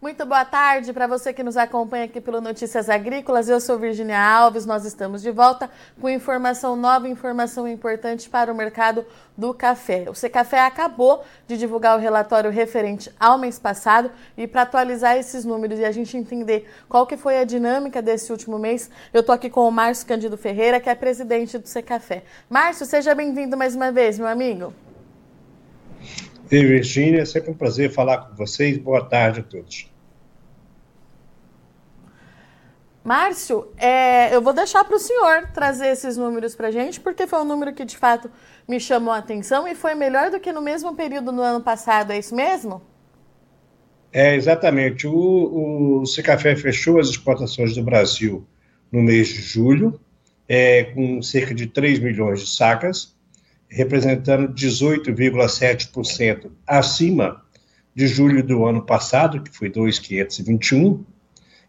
Muito boa tarde para você que nos acompanha aqui pelo Notícias Agrícolas. Eu sou Virginia Alves, nós estamos de volta com informação nova, informação importante para o mercado do café. O Secafé acabou de divulgar o relatório referente ao mês passado e para atualizar esses números e a gente entender qual que foi a dinâmica desse último mês, eu estou aqui com o Márcio Candido Ferreira, que é presidente do Secafé. Márcio, seja bem-vindo mais uma vez, meu amigo. E Virginia, é sempre um prazer falar com vocês. Boa tarde a todos. Márcio, é, eu vou deixar para o senhor trazer esses números para a gente, porque foi um número que de fato me chamou a atenção e foi melhor do que no mesmo período no ano passado, é isso mesmo? É, exatamente. O, o Secafé fechou as exportações do Brasil no mês de julho, é, com cerca de 3 milhões de sacas, representando 18,7% acima de julho do ano passado, que foi 2,521.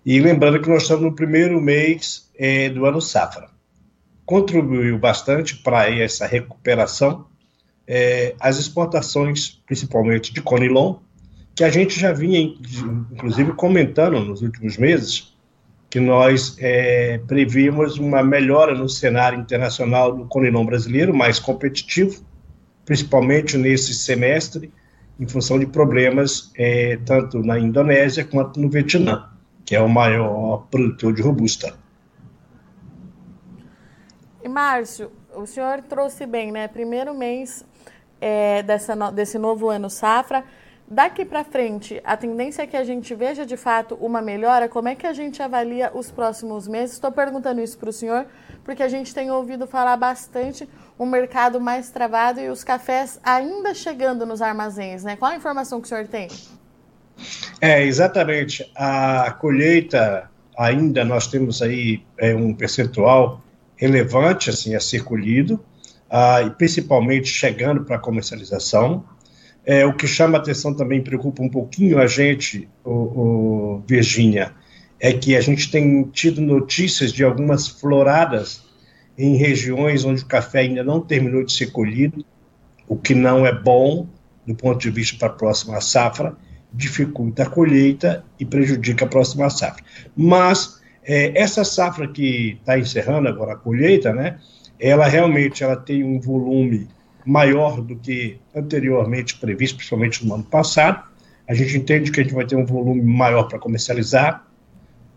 E lembrando que nós estamos no primeiro mês é, do ano safra. Contribuiu bastante para essa recuperação é, as exportações, principalmente de Conilon, que a gente já vinha, inclusive, comentando nos últimos meses, que nós é, prevíamos uma melhora no cenário internacional do conilon brasileiro, mais competitivo, principalmente nesse semestre, em função de problemas é, tanto na Indonésia quanto no Vietnã, que é o maior produtor de robusta. E Márcio, o senhor trouxe bem, né? Primeiro mês é, dessa no, desse novo ano safra, Daqui para frente, a tendência é que a gente veja de fato uma melhora. Como é que a gente avalia os próximos meses? Estou perguntando isso para o senhor, porque a gente tem ouvido falar bastante um mercado mais travado e os cafés ainda chegando nos armazéns, né? Qual a informação que o senhor tem? É, exatamente. A colheita, ainda nós temos aí é, um percentual relevante assim, a ser colhido, ah, e principalmente chegando para a comercialização. É, o que chama atenção também, preocupa um pouquinho a gente, o, o Virgínia, é que a gente tem tido notícias de algumas floradas em regiões onde o café ainda não terminou de ser colhido, o que não é bom do ponto de vista para a próxima safra, dificulta a colheita e prejudica a próxima safra. Mas é, essa safra que está encerrando agora a colheita, né, ela realmente ela tem um volume maior do que anteriormente previsto, principalmente no ano passado. A gente entende que a gente vai ter um volume maior para comercializar.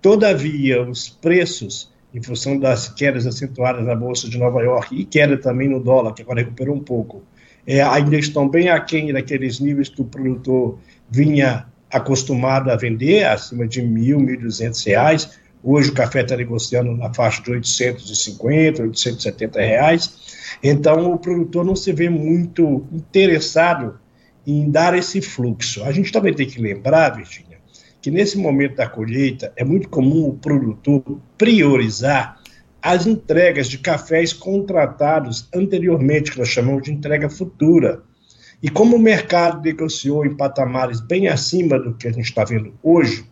Todavia, os preços, em função das quedas acentuadas na Bolsa de Nova York e queda também no dólar, que agora recuperou um pouco, é, ainda estão bem aquém daqueles níveis que o produtor vinha acostumado a vender, acima de mil, mil duzentos reais. Hoje o café está negociando na faixa de 850, 870 reais. Então, o produtor não se vê muito interessado em dar esse fluxo. A gente também tem que lembrar, Virginia, que nesse momento da colheita é muito comum o produtor priorizar as entregas de cafés contratados anteriormente, que nós chamamos de entrega futura. E como o mercado negociou em patamares bem acima do que a gente está vendo hoje,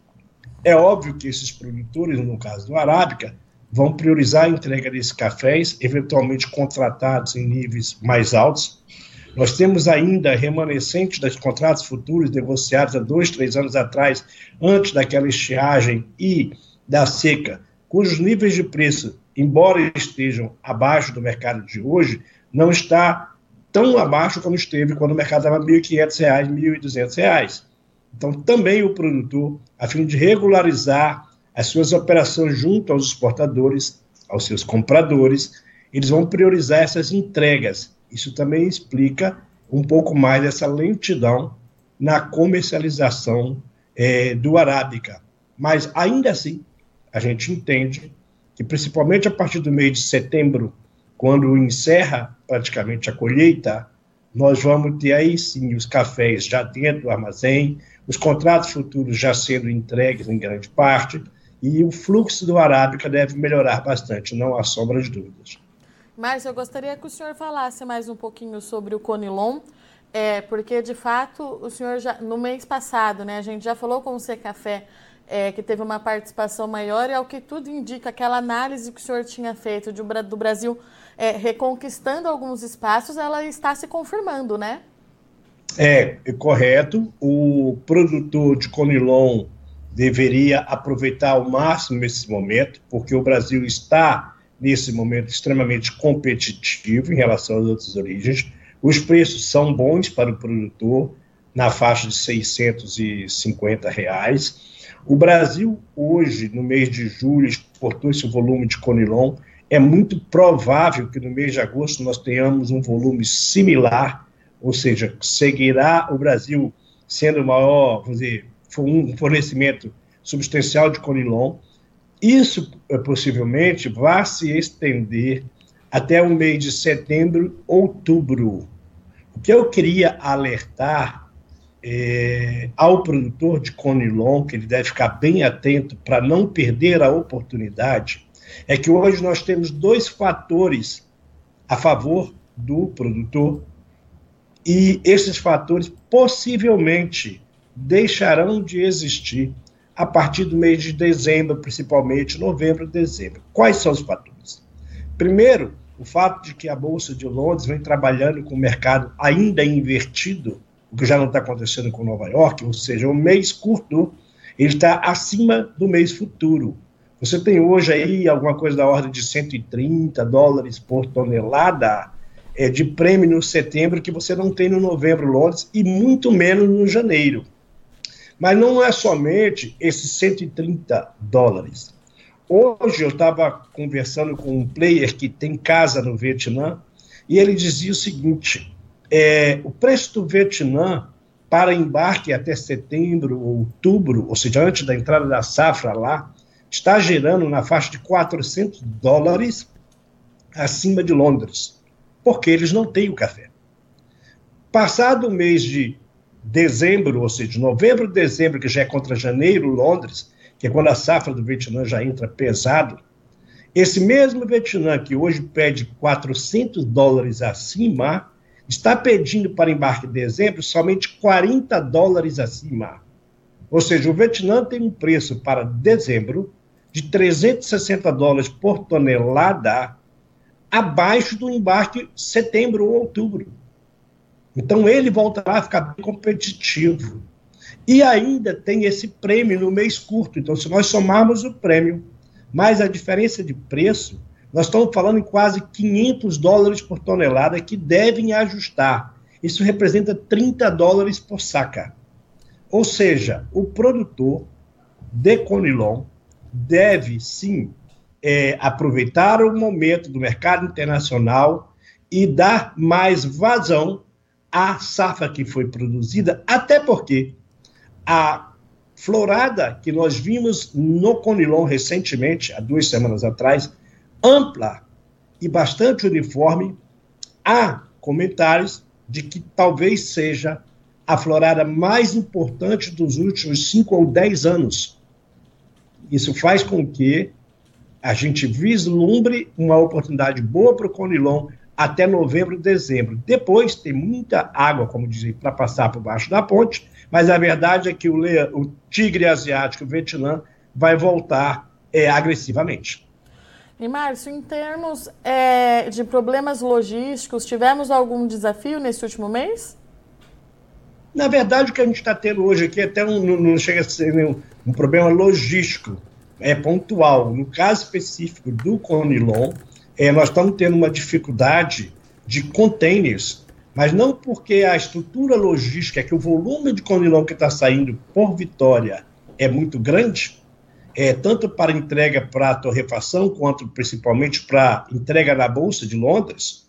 é óbvio que esses produtores, no caso do Arábica, vão priorizar a entrega desses cafés, eventualmente contratados em níveis mais altos. Nós temos ainda remanescentes dos contratos futuros negociados há dois, três anos atrás, antes daquela estiagem e da seca, cujos níveis de preço, embora estejam abaixo do mercado de hoje, não está tão abaixo como esteve quando o mercado estava R$ 1.500, R$ 1.200. Então, também o produtor, a fim de regularizar as suas operações junto aos exportadores, aos seus compradores, eles vão priorizar essas entregas. Isso também explica um pouco mais dessa lentidão na comercialização é, do arábica. Mas ainda assim, a gente entende que, principalmente a partir do mês de setembro, quando encerra praticamente a colheita, nós vamos ter aí sim os cafés já dentro do armazém, os contratos futuros já sendo entregues em grande parte, e o fluxo do Arábica deve melhorar bastante, não há sombra de dúvidas. Márcio, eu gostaria que o senhor falasse mais um pouquinho sobre o Conilon, é, porque de fato o senhor já no mês passado, né, a gente já falou com o C Café é, que teve uma participação maior e ao que tudo indica aquela análise que o senhor tinha feito de, do Brasil é, reconquistando alguns espaços, ela está se confirmando, né? É, é correto. O produtor de Conilon deveria aproveitar ao máximo esse momento, porque o Brasil está, nesse momento, extremamente competitivo em relação às outras origens. Os preços são bons para o produtor, na faixa de 650 reais. O Brasil, hoje, no mês de julho, exportou esse volume de Conilon. É muito provável que no mês de agosto nós tenhamos um volume similar, ou seja, seguirá o Brasil sendo o maior, vamos dizer, um fornecimento substancial de Conilon. Isso, eh, possivelmente, vai se estender até o mês de setembro, outubro. O que eu queria alertar é, ao produtor de Conilon, que ele deve ficar bem atento para não perder a oportunidade, é que hoje nós temos dois fatores a favor do produtor e esses fatores possivelmente deixarão de existir a partir do mês de dezembro, principalmente novembro dezembro. Quais são os fatores? Primeiro, o fato de que a Bolsa de Londres vem trabalhando com o mercado ainda invertido, o que já não está acontecendo com Nova York, ou seja, o mês curto ele está acima do mês futuro. Você tem hoje aí alguma coisa da ordem de 130 dólares por tonelada é, de prêmio no setembro que você não tem no novembro Londres e muito menos no janeiro. Mas não é somente esses 130 dólares. Hoje eu estava conversando com um player que tem casa no Vietnã e ele dizia o seguinte: é, o preço do Vietnã para embarque até setembro ou outubro, ou seja, antes da entrada da safra lá, está gerando na faixa de 400 dólares acima de Londres, porque eles não têm o café. Passado o mês de dezembro, ou seja, novembro, dezembro, que já é contra janeiro, Londres, que é quando a safra do Vietnã já entra pesado, esse mesmo Vietnã que hoje pede 400 dólares acima, está pedindo para embarque em dezembro somente 40 dólares acima. Ou seja, o Vietnã tem um preço para dezembro de 360 dólares por tonelada, abaixo do embarque setembro ou outubro. Então ele voltará a ficar competitivo. E ainda tem esse prêmio no mês curto. Então, se nós somarmos o prêmio mais a diferença de preço, nós estamos falando em quase 500 dólares por tonelada que devem ajustar. Isso representa 30 dólares por saca. Ou seja, o produtor de Conilon deve sim é, aproveitar o momento do mercado internacional e dar mais vazão à safra que foi produzida, até porque a florada que nós vimos no Conilon recentemente, há duas semanas atrás, ampla e bastante uniforme, há comentários de que talvez seja a florada mais importante dos últimos cinco ou dez anos. Isso faz com que a gente vislumbre uma oportunidade boa para o Conilon até novembro, dezembro. Depois tem muita água, como dizem, para passar por baixo da ponte, mas a verdade é que o, o tigre asiático, o Vietnã, vai voltar é, agressivamente. E, Márcio, em termos é, de problemas logísticos, tivemos algum desafio nesse último mês? Na verdade, o que a gente está tendo hoje aqui até um, não, não, chega a ser um, um, problema logístico, é pontual. No caso específico do Conilon, é, nós estamos tendo uma dificuldade de containers, mas não porque a estrutura logística, é que o volume de Conilon que está saindo por Vitória é muito grande, é, tanto para entrega para torrefação, quanto principalmente para entrega na Bolsa de Londres,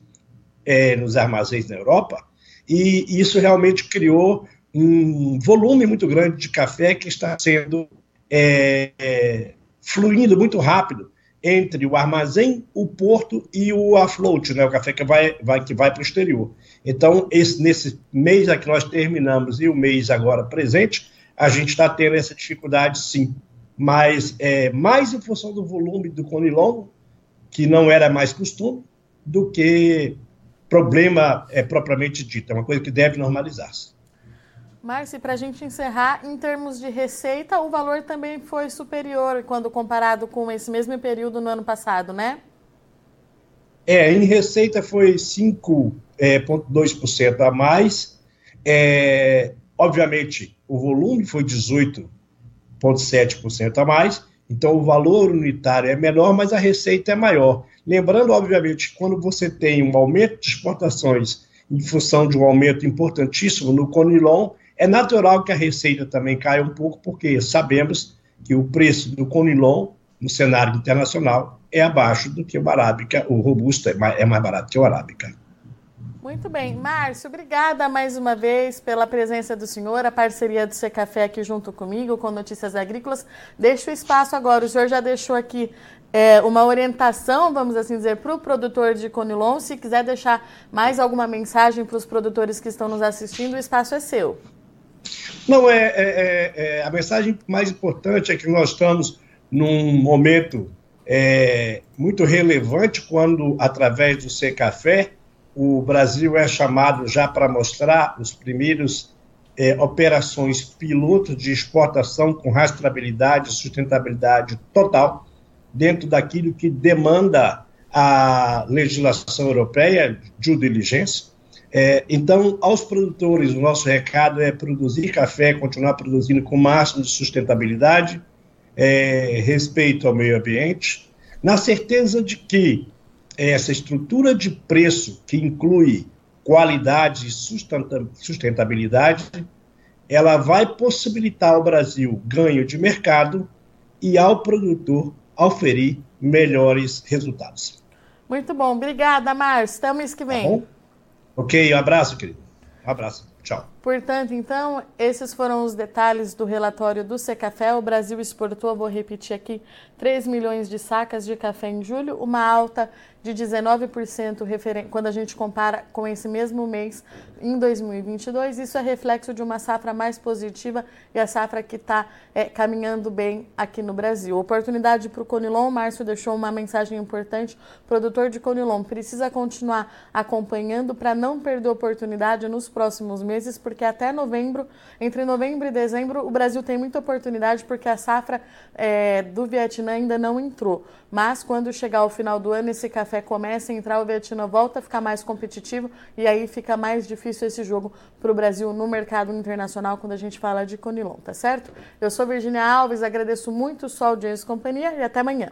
é, nos armazéns na Europa, e isso realmente criou um volume muito grande de café que está sendo é, fluindo muito rápido entre o armazém, o porto e o afloat, né, o café que vai, vai, que vai para o exterior. Então, esse, nesse mês que nós terminamos e o mês agora presente, a gente está tendo essa dificuldade, sim mas é, mais em função do volume do conilon, que não era mais costume, do que problema é, propriamente dito. É uma coisa que deve normalizar-se. Márcio, para a gente encerrar, em termos de receita, o valor também foi superior quando comparado com esse mesmo período no ano passado, né? É, em receita foi 5,2% é, a mais. É, obviamente, o volume foi 18 0,7% a mais, então o valor unitário é menor, mas a receita é maior. Lembrando, obviamente, quando você tem um aumento de exportações em função de um aumento importantíssimo no Conilon, é natural que a receita também caia um pouco, porque sabemos que o preço do Conilon no cenário internacional é abaixo do que o Arábica, o Robusto é mais, é mais barato que o Arábica. Muito bem. Márcio, obrigada mais uma vez pela presença do senhor, a parceria do Café aqui junto comigo, com Notícias Agrícolas. Deixo o espaço agora. O senhor já deixou aqui é, uma orientação, vamos assim dizer, para o produtor de Conilon. Se quiser deixar mais alguma mensagem para os produtores que estão nos assistindo, o espaço é seu. Não, é, é, é, é a mensagem mais importante é que nós estamos num momento é, muito relevante quando, através do Secafé, o Brasil é chamado já para mostrar os primeiros é, operações piloto de exportação com rastreabilidade e sustentabilidade total, dentro daquilo que demanda a legislação europeia, due diligence. É, então, aos produtores, o nosso recado é produzir café, continuar produzindo com o máximo de sustentabilidade, é, respeito ao meio ambiente, na certeza de que essa estrutura de preço, que inclui qualidade e sustentabilidade, ela vai possibilitar ao Brasil ganho de mercado e ao produtor oferir melhores resultados. Muito bom, obrigada, Márcio. Até o mês que vem. Tá ok, um abraço, querido. Um abraço. Tchau. Portanto, então, esses foram os detalhes do relatório do Secafé. O Brasil exportou, vou repetir aqui, 3 milhões de sacas de café em julho, uma alta de 19% quando a gente compara com esse mesmo mês em 2022. Isso é reflexo de uma safra mais positiva e a safra que está é, caminhando bem aqui no Brasil. Oportunidade para o Conilon, o Márcio deixou uma mensagem importante. Produtor de Conilon precisa continuar acompanhando para não perder oportunidade nos próximos meses, porque até novembro, entre novembro e dezembro, o Brasil tem muita oportunidade porque a safra é, do Vietnã ainda não entrou. Mas quando chegar o final do ano, esse café começa a entrar, o Vietnã volta a ficar mais competitivo e aí fica mais difícil esse jogo para o Brasil no mercado internacional quando a gente fala de Conilon, tá certo? Eu sou Virginia Alves, agradeço muito sua audiência e companhia e até amanhã.